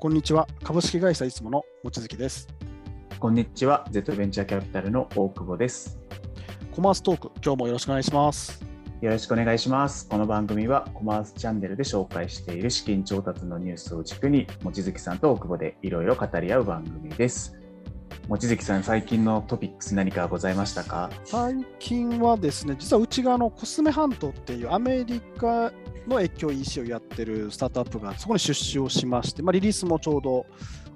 こんにちは。株式会社いつもの望月です。こんにちは。Z ベンチャーキャピタルの大久保です。コマーストーク、今日もよろしくお願いします。よろしくお願いします。この番組はコマースチャンネルで紹介している資金調達のニュースを軸に、望月さんと大久保でいろいろ語り合う番組です。望月さん、最近のトピックス何かございましたか？最近はですね、実はうちがあのコスメハントっていうアメリカの越境 EC をやってるスタートアップがそこに出資をしまして、まあ、リリースもちょうど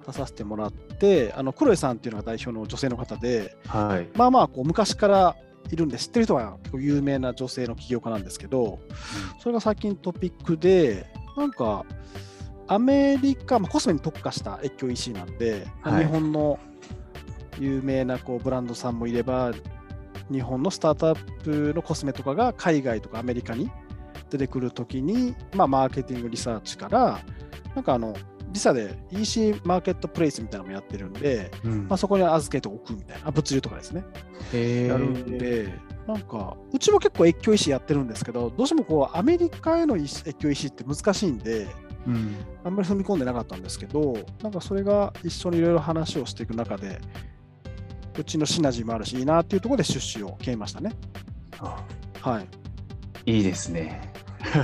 出させてもらって、あのクロエさんっていうのが代表の女性の方で、はい。まあまあこう昔からいるんで、知ってる人は結構有名な女性の起業家なんですけど、それが最近トピックで、なんか、アメリカ、まあ、コスメに特化した越境 EC なんで、はい。日本の有名なこうブランドさんもいれば、日本のスタートアップのコスメとかが海外とかアメリカに出てくるときに、まあ、マーケティングリサーチから、なんかあの、自社で EC マーケットプレイスみたいなのもやってるんで、うんまあ、そこに預けておくみたいな、あ物流とかですね。へーやるんで、なんか、うちも結構越境石やってるんですけど、どうしてもこうアメリカへの越境石って難しいんで、うんあんまり踏み込んでなかったんですけど、なんかそれが一緒にいろいろ話をしていく中で、うちのシナジーもあるし、いいなっていうところで出資を決めましたね。あはい。いいですね。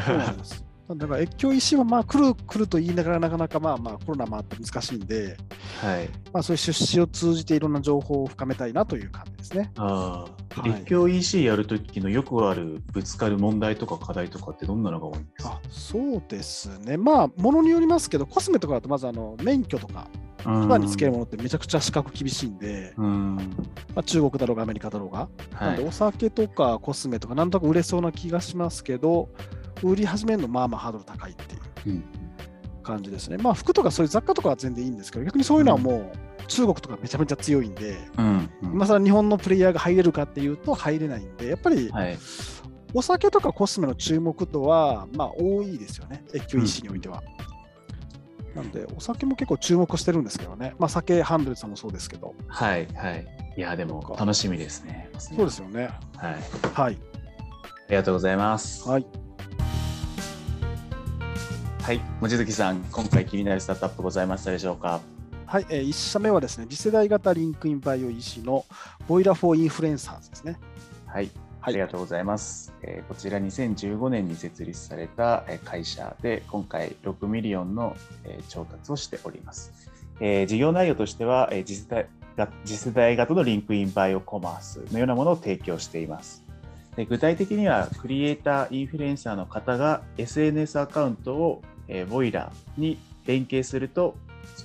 そうなんです。だから越境石はまあ来る来ると言いながらなかなかまあまあコロナもあって難しいんで、はい。まあそういう出資を通じていろんな情報を深めたいなという感じですね。ああ、はい越境 EC やるときのよくあるぶつかる問題とか課題とかってどんなのが多いんですか？あそうですね。まあ、ものによりますけど、コスメとかだとまずあの免許とか、うん歯につけるものってめちゃくちゃ資格厳しいんで、うん。まあ、中国だろうがアメリカだろうが、はいなんでお。酒とかコスメとかなんとなく売れそうな気がしますけど、売り始めるのまあまあハードル高いっていううん感じですね。まあ服とかそういう雑貨とかは全然いいんですけど、逆にそういうのはもう中国とかめちゃめちゃ強いんで、うんうん今更日本のプレイヤーが入れるかっていうと入れないんで、やっぱりはい。お酒とかコスメの注目度はまあ多いですよね、越境 EC においては。なんで、お酒も結構注目してるんですけどね、まあ酒ハンドルさんもそうですけど、はい。はい。いや、でも楽しみですね。そうですよね。はい。はい。ありがとうございます。はい。はい。望月さん、今回気になるスタートアップございましたでしょうか？はい、えー、1社目はですね、次世代型リンクインバイオ EC のボイラー for influencers ですね。はい。はいありがとうございます。えーこちら2015年に設立されたえー会社で、今回6 million のえー調達をしております。えー事業内容としては、えー次世代が次世代型のリンクインバイオコマースのようなものを提供しています。で具体的には、クリエイター、インフルエンサーの方が SNS アカウントを、えーボイラーに連携すると、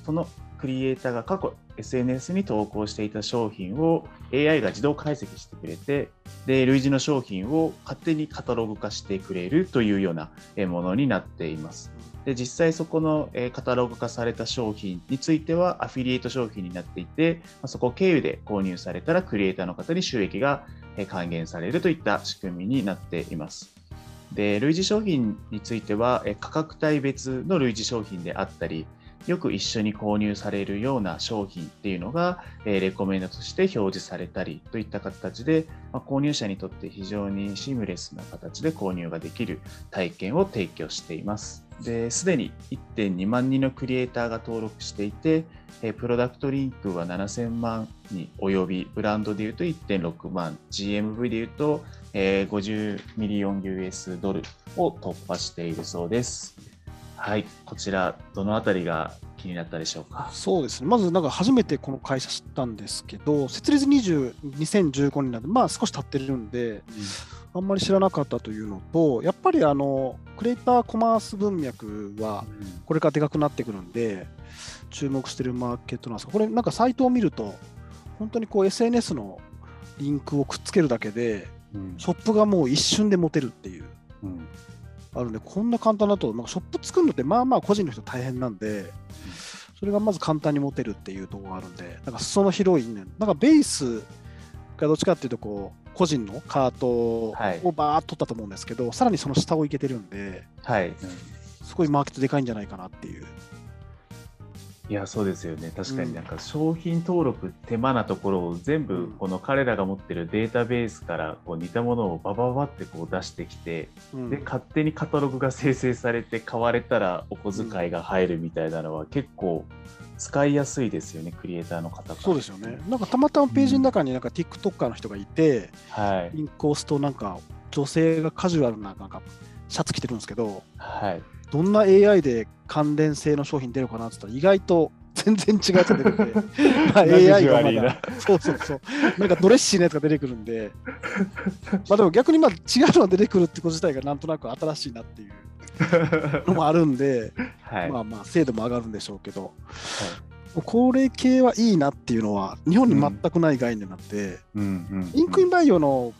そのクリエイターが過去 SNS に投稿していた商品を AI が自動解析してくれて、で、類似の商品を勝手にカタログ化してくれるというようなものになっています。で、実際そこのカタログ化された商品についてはアフィリエイト商品になっていて、そこ経由で購入されたらクリエイターの方に収益が還元されるといった仕組みになっています。で、類似商品については価格帯別の類似商品であったり、よく一緒に購入されるような商品っていうのが、えレコメンドとして表示されたりといった形で、ま購入者にとって非常にシームレスな形で購入ができる体験を提供しています。すでに1.2万人のクリエイターが登録していて、えプロダクトリンクは7000万に及び、ブランドでいうと1.6万、GMV でいうと、えー50ミリオン US ドルを突破しているそうです。はい、こちら、どのあたりが気になったでしょうか？そうですね。まず、なんか初めてこの会社知ったんですけど、設立20 2015年なんで、まあ少し経ってるんで、あんまり知らなかったというのと、やっぱりあの、クリエイターコマース文脈は、これからでかくなってくるんで、注目してるマーケットなんですが、これなんかサイトを見ると、本当にこう SNS のリンクをくっつけるだけで、うんショップがもう一瞬で持てるっていう、うん。あるんで、こんな簡単だと、なんかショップ作るのってまあまあ個人の人大変なんで、それがまず簡単に持てるっていうところがあるんで、なんか裾の広いね、なんかベースがどっちかっていうと、こう、個人のカートはい。をバーッと取ったと思うんですけど、さらにその下をいけてるんで、はい。すごいマーケットでかいんじゃないかなっていういやそうですよね。確かになんか商品登録手間なところを全部この彼らが持ってるデータベースからこう似たものをバババってこう出してきて、うん、で勝手にカタログが生成されて買われたらお小遣いが入るみたいなのは結構使いやすいですよね、クリエイターの方そうですよね。なんかたまたまページの中になんか TikToker の人がいて、はい、リンクを押すとなんか女性がカジュアルななんかシャツ着てるんですけど、はい、どんな AI で関連性の商品出るかなって言ったら、意外と全然違うやつが出てくるんで、まあ、AI がまだ、そうそうそう、なんかドレッシーなやつが出てくるんで、まあでも逆にまあ違うのが出てくるってこと自体がなんとなく新しいなっていう のもあるんで、はい、まあまあ精度も上がるんでしょうけど、はい、これ系はいいなっていうのは日本に全くない概念になって、インクインバイオの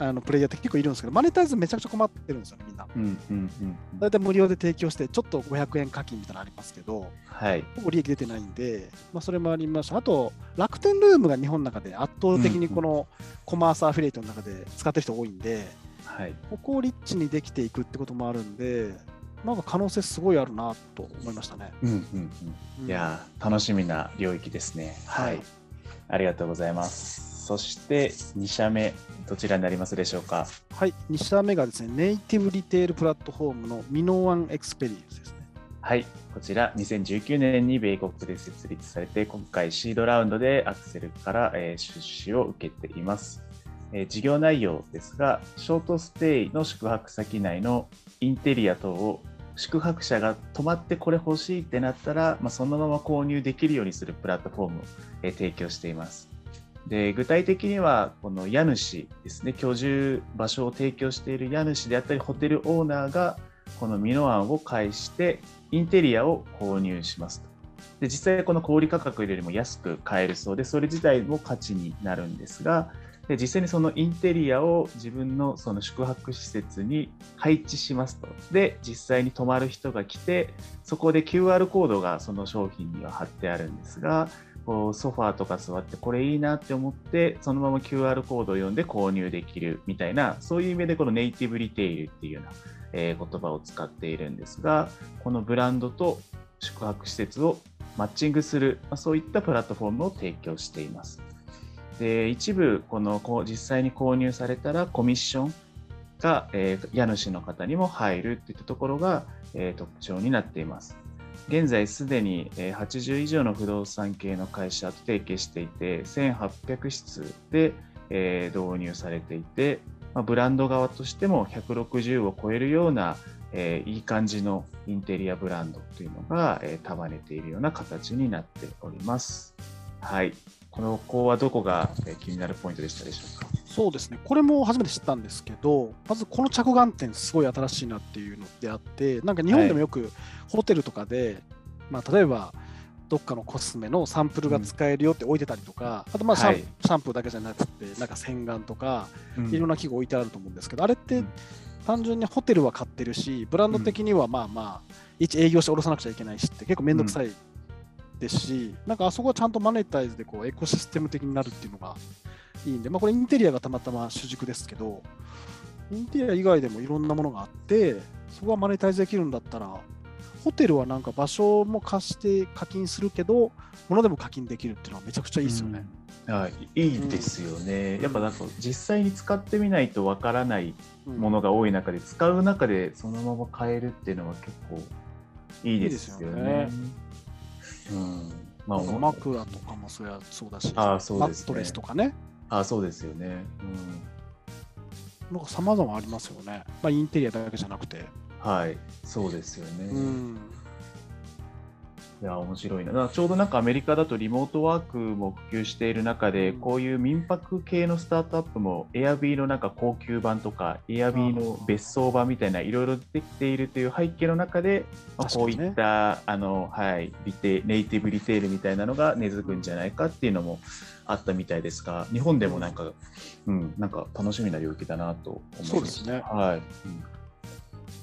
あのプレイヤーって結構いるんですけど、マネタイズめちゃくちゃ困ってるんですよね、みんな。うんうん無料で提供して、ちょっと500円課金みたいなのありますけど、はい、ほぼ利益出てないんで、まあ、それもありました。あと、楽天ルームが日本の中で圧倒的にこのコマースアフィリエイトの中で使ってる人多いんで、はい、ここをリッチにできていくってこともあるんで、なんか可能性すごいあるなと思いましたね。うんうんうん、いや、楽しみな領域ですね。はい、ありがとうございます。そして2社目、どちらになりますでしょうか？はい、2社目がですね、 native retail platform の Minoan Experience ですね。はい、こちら2019年に米国で設立されて、今回シードラウンドで Accel から、えー、出資を受けています。えー、事業内容ですが、ショートステイの宿泊先内のインテリア等を宿泊者が泊まってこれ欲しいってなったら、まあ、そのまま購入できるようにするプラットフォームを、えー、提供しています。で具体的にはこの家主ですね居住場所を提供している家主であったりホテルオーナーがこのミノ案を介してインテリアを購入しますと。で実際この小売価格よりも安く買えるそうでそれ自体も価値になるんですがで実際にそのインテリアを自分のその宿泊施設に配置しますと。で実際に泊まる人が来てそこで QR コードがその商品には貼ってあるんですがこうソファーとか座ってこれいいなって思ってそのまま QR コードを読んで購入できるみたいなそういう意味でこのネイティブリテイルっていうような、え、言葉を使っているんですがこのブランドと宿泊施設をマッチングする、ま、そういったプラットフォームを提供しています。で一部このこう実際に購入されたらコミッションが、えー、家主の方にも入るっていったところが、えー、特徴になっています。現在すでに80以上の不動産系の会社と提携していて、1800室で導入されていて、ブランド側としても160を超えるような、いい感じのインテリアブランドというのが、束ねているような形になっております。はい。この子はどこが気になるポイントでしたでしょうか？そうですね、これも初めて知ったんですけど、まずこの着眼点、すごい新しいなっていうのであって、なんか日本でもよくホテルとかで、はい、まあ、例えばどっかのコスメのサンプルが使えるよって置いてたりとか、うん、あとまあシャンはい、シャンプーだけじゃなくて、なんか洗顔とか、いろんな器具置いてあると思うんですけど、あれって単純にホテルは買ってるし、ブランド的にはまあまあ、一営業して下ろさなくちゃいけないしって結構めんどくさいですし、なんかあそこはちゃんとマネタイズでこうエコシステム的になるっていうのがいいんで、まあ、これインテリアがたまたま主軸ですけど、インテリア以外でもいろんなものがあって、そこがマネタイズできるんだったら、ホテルはなんか場所も貸して課金するけど、物でも課金できるっていうのはめちゃくちゃいいですよね。うん、はい、いいですよね、うん、やっぱなんか実際に使ってみないとわからないものが多い中で、使う中でそのまま買えるっていうのは結構いいですよね。いいよね。うん。まあ、枕とかもそりゃそうだし、あそうです、ね、マットレスとかね。あそうですよね。うん。なんか様々ありますよね。まあ、インテリアだけじゃなくて。はい、そうですよね。うんいや、面白いな。ちょうどなんかアメリカだとリモートワークも普及している中で、うん、こういう民泊系のスタートアップも、エアビーのなんか高級版とか、エアビーの別荘版みたいないろいろできているという背景の中で、まあ、こういった、あの、はい、リテ native retail みたいなのが根付くんじゃないかっていうのもあったみたいですが、日本でもなんか、うん、なんか楽しみな領域だなと思います。そうですね。はい。うん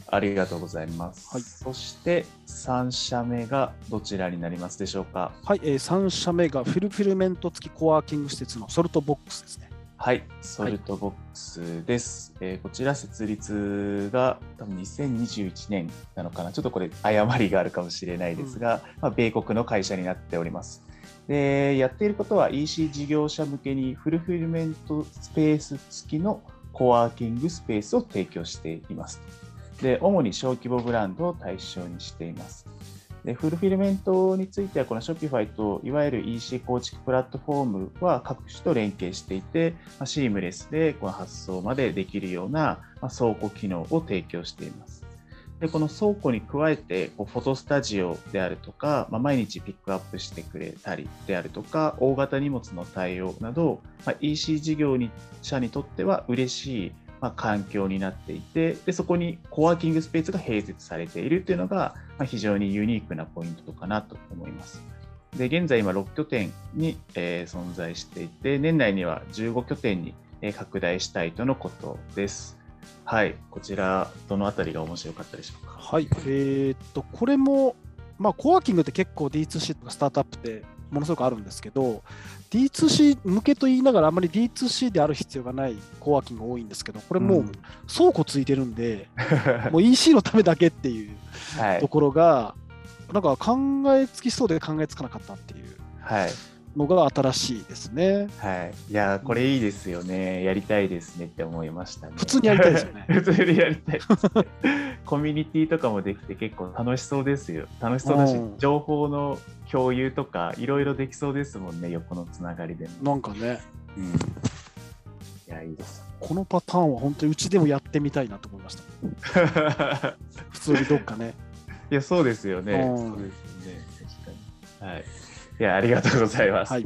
ありがとうございます。はい、そして3社目がどちらになりますでしょうか？はい、えー、3社目が fulfillment 付きコワーキング施設の Saltbox ですね。はい、 Saltbox です。えーこちら設立が多分2021年なのかな、ちょっとこれ誤りがあるかもしれないですが、まあ、米国の会社になっております。で、やっていることは EC 事業者向けにフルフィルメントスペース付きのコワーキングスペースを提供しています。で、主に小規模ブランドを対象にしています。でフルフィルメントについては、この Shopify といわゆる EC 構築プラットフォームは各種と連携していて、まあシームレスでこの発送までできるような、まあ倉庫機能を提供しています。でこの倉庫に加えて、こうフォトスタジオであるとか、まあ、毎日ピックアップしてくれたりであるとか、大型荷物の対応など、まあ、EC 事業者にとっては嬉しい、まあ、環境になっていてで、そこにコワーキングスペースが併設されているというのが、まあ、非常にユニークなポイントかなと思います。で現在今6拠点に、えー存在していて、年内には15拠点に、え拡大したいとのことです。はい、こちら、どのあたりが面白かったでしょうか？はい、えーっと、これも、まあ、コワーキングって結構 D2C とかスタートアップってものすごくあるんですけど、D2C 向けと言いながら、あんまり D2C である必要がないコワーキングが多いんですけど、これもう倉庫ついてるんで、もう EC のためだけっていうはい。と、ころが、なんか考えつきそうで考えつかなかったっていう。はい、のが新しいですね。はい。いやー、これいいですよね。やりたいですねって思いましたね。普通にやりたいですよね 普通にやりたいね。コミュニティとかもできて結構楽しそうですよ。楽しそうだしうん、情報の共有とかいろいろできそうですもんね、横のつながりでも。なんかね、うん。いや、いいです。このパターンは本当にうちでもやってみたいなと思いました。普通にどっかね。いや、そうですよね。うんそうですよね。確かに。はい。いや、ありがとうございます。はい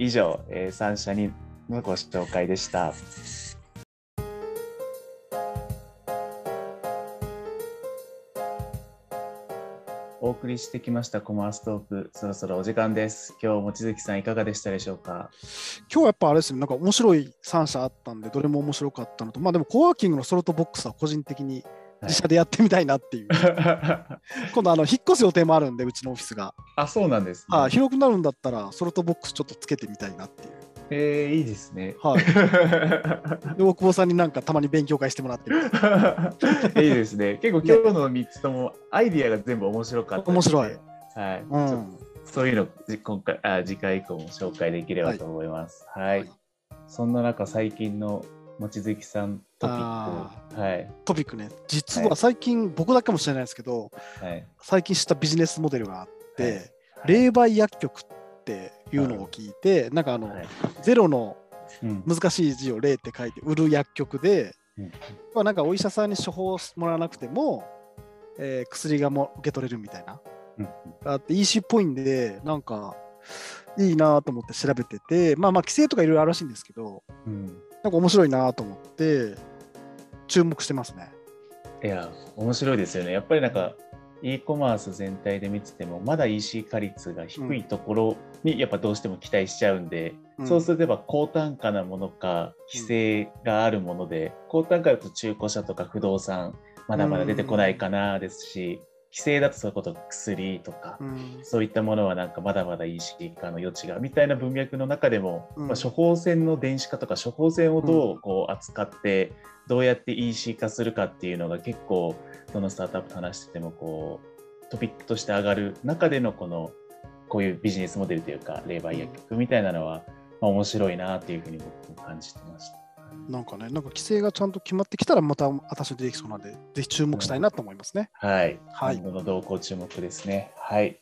以上、えー、3社にのご紹介でした。お送りしてきましたコマーストーク、そろそろお時間です。今日、望月さん、いかがでしたでしょうか？今日はやっぱあれですね、なんか面白い3社あったんで、どれも面白かったのと、まあでもコワーキングのソルトボックスは個人的に自社でやってみたいなっていう、今度あの引っ越す予定もあるんで、うちのオフィスが。あ、そうなんです、ね。はい、広くなるんだったら、ソルトボックスちょっとつけてみたいなっていう。えー、いいですね。はい、で大久保さんになんかたまに勉強会してもらってる。いいですね。結構今日の3つともアイディアが全部面白かった面白い。はい。うん、そういうのじ今回あ次回以降も紹介できればと思います。はい。はいそんな中最近の望月さんトピッあクはい。トピックね、実ははい。最近、僕だけかもしれないですけど、はい。最近知ったビジネスモデルがあって、はい。霊媒薬局っていうのを聞いて、なんかあの、はい。ゼロのうん。難しい字を霊って書いて売る薬局で、うん。まあ、なんかお医者さんに処方してもらわなくても、えー薬がも受け取れるみたいな。うん。あって EC っぽいんで、なんかいいなと思って調べてて、まあまあ規制とかいろいろあるらしいんですけど、うん。なんか面白いなと思って注目してますね。いや面白いですよね。やっぱりなんか e コマース全体で見ててもまだ EC 化率が低いところにやっぱどうしても期待しちゃうんで、うんそうすれば高単価なものか規制があるもので、高単価だと中古車とか不動産まだまだ出てこないかなですし、規制だとそういうこと薬とか、うん。そういったものはなんかまだまだ EC 化の余地がみたいな文脈の中でも、うん。まあ、処方箋の電子化とか処方箋をどうこう扱って、どうやって EC 化するかっていうのが結構どのスタートアップと話しててもこうトピックとして上がる中でのこのこういうビジネスモデルというか霊媒薬局みたいなのは、まあ、面白いなっていうふうに僕も感じてました。なんかね、なんか規制がちゃんと決まってきたら、また私出てきそうなんで、ぜひ注目したいなと思いますね。はい。はい今後の動向注目ですね。はい。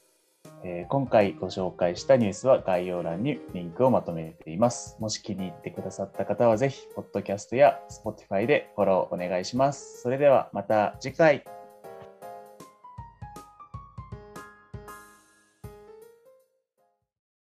えー今回ご紹介したニュースは概要欄にリンクをまとめています。もし気に入ってくださった方はぜひ、ポッドキャストや Spotify でフォローお願いします。それではまた次回。